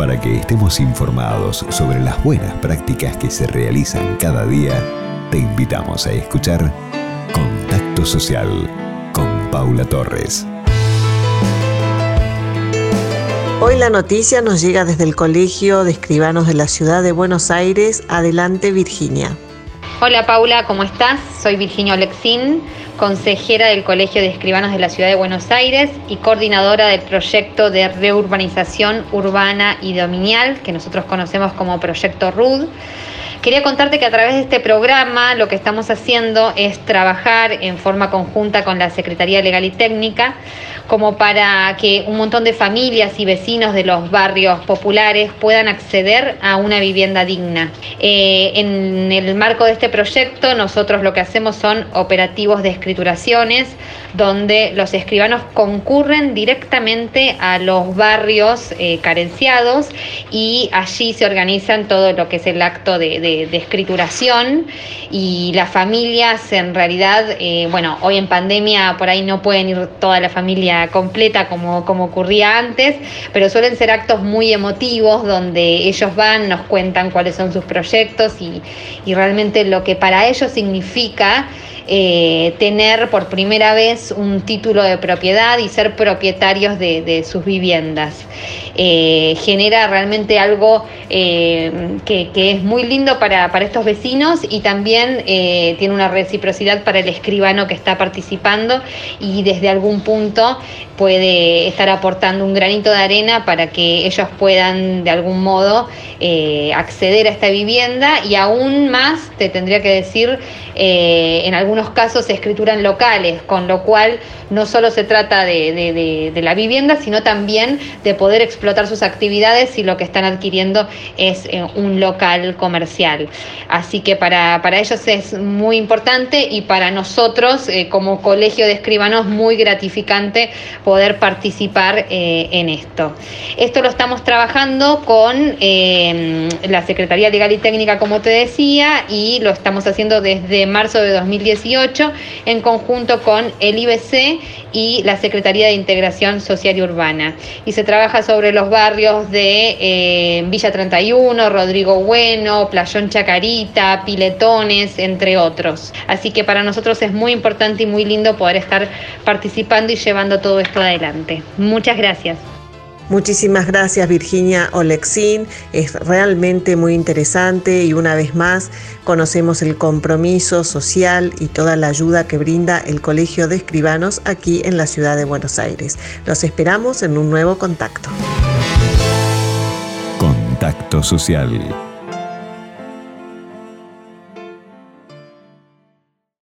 Para que estemos informados sobre las buenas prácticas que se realizan cada día, te invitamos a escuchar Contacto Social con Paula Torres. Hoy la noticia nos llega desde el Colegio de Escribanos de la Ciudad de Buenos Aires. Adelante, Virginia. Hola Paula, ¿cómo estás? Soy Virginia Olexín, consejera del Colegio de Escribanos de la Ciudad de Buenos Aires y coordinadora del proyecto de reurbanización urbana y dominial, que nosotros conocemos como Proyecto RUD. Quería contarte que a través de este programa lo que estamos haciendo es trabajar en forma conjunta con la Secretaría Legal y Técnica como para que un montón de familias y vecinos de los barrios populares puedan acceder a una vivienda digna. Eh, en el marco de este proyecto nosotros lo que hacemos son operativos de escrituraciones donde los escribanos concurren directamente a los barrios eh, carenciados y allí se organizan todo lo que es el acto de de, escrituración y las familias en realidad, eh, bueno, hoy en pandemia por ahí no pueden ir toda la familia completa como, como ocurría antes, pero suelen ser actos muy emotivos donde ellos van, nos cuentan cuáles son sus proyectos y, y realmente lo que para ellos significa eh, tener por primera vez un título de propiedad y ser propietarios de, sus viviendas. Eh, genera realmente algo eh, que, es muy lindo para, estos vecinos y también tiene una reciprocidad para el escribano que está participando y desde algún punto puede estar aportando un granito de arena para que ellos puedan de algún modo acceder a esta vivienda y aún más, te tendría que decir, en algunos casos se escrituran locales, con lo cual no solo se trata de, la vivienda, sino también de poder explotar sus actividades si lo que están adquiriendo es eh, un local comercial. Así que para, ellos es muy importante y para nosotros eh, como colegio de escribanos muy gratificante poder participar eh, en esto. Esto lo estamos trabajando con la Secretaría Legal y Técnica, como te decía, y lo estamos haciendo desde marzo de 2018 en conjunto con el IBC y la Secretaría de Integración Social y Urbana. Y se trabaja sobre los barrios de eh, Villa 31, Rodrigo Bueno, Playón Chacarita, Piletones, entre otros. Así que para nosotros es muy importante y muy lindo poder estar participando y llevando todo esto adelante. Muchas gracias. Muchísimas gracias Virginia Olexin, es realmente muy interesante y una vez más conocemos el compromiso social y toda la ayuda que brinda el Colegio de Escribanos aquí en la ciudad de Buenos Aires. Los esperamos en un nuevo contacto. Contacto Social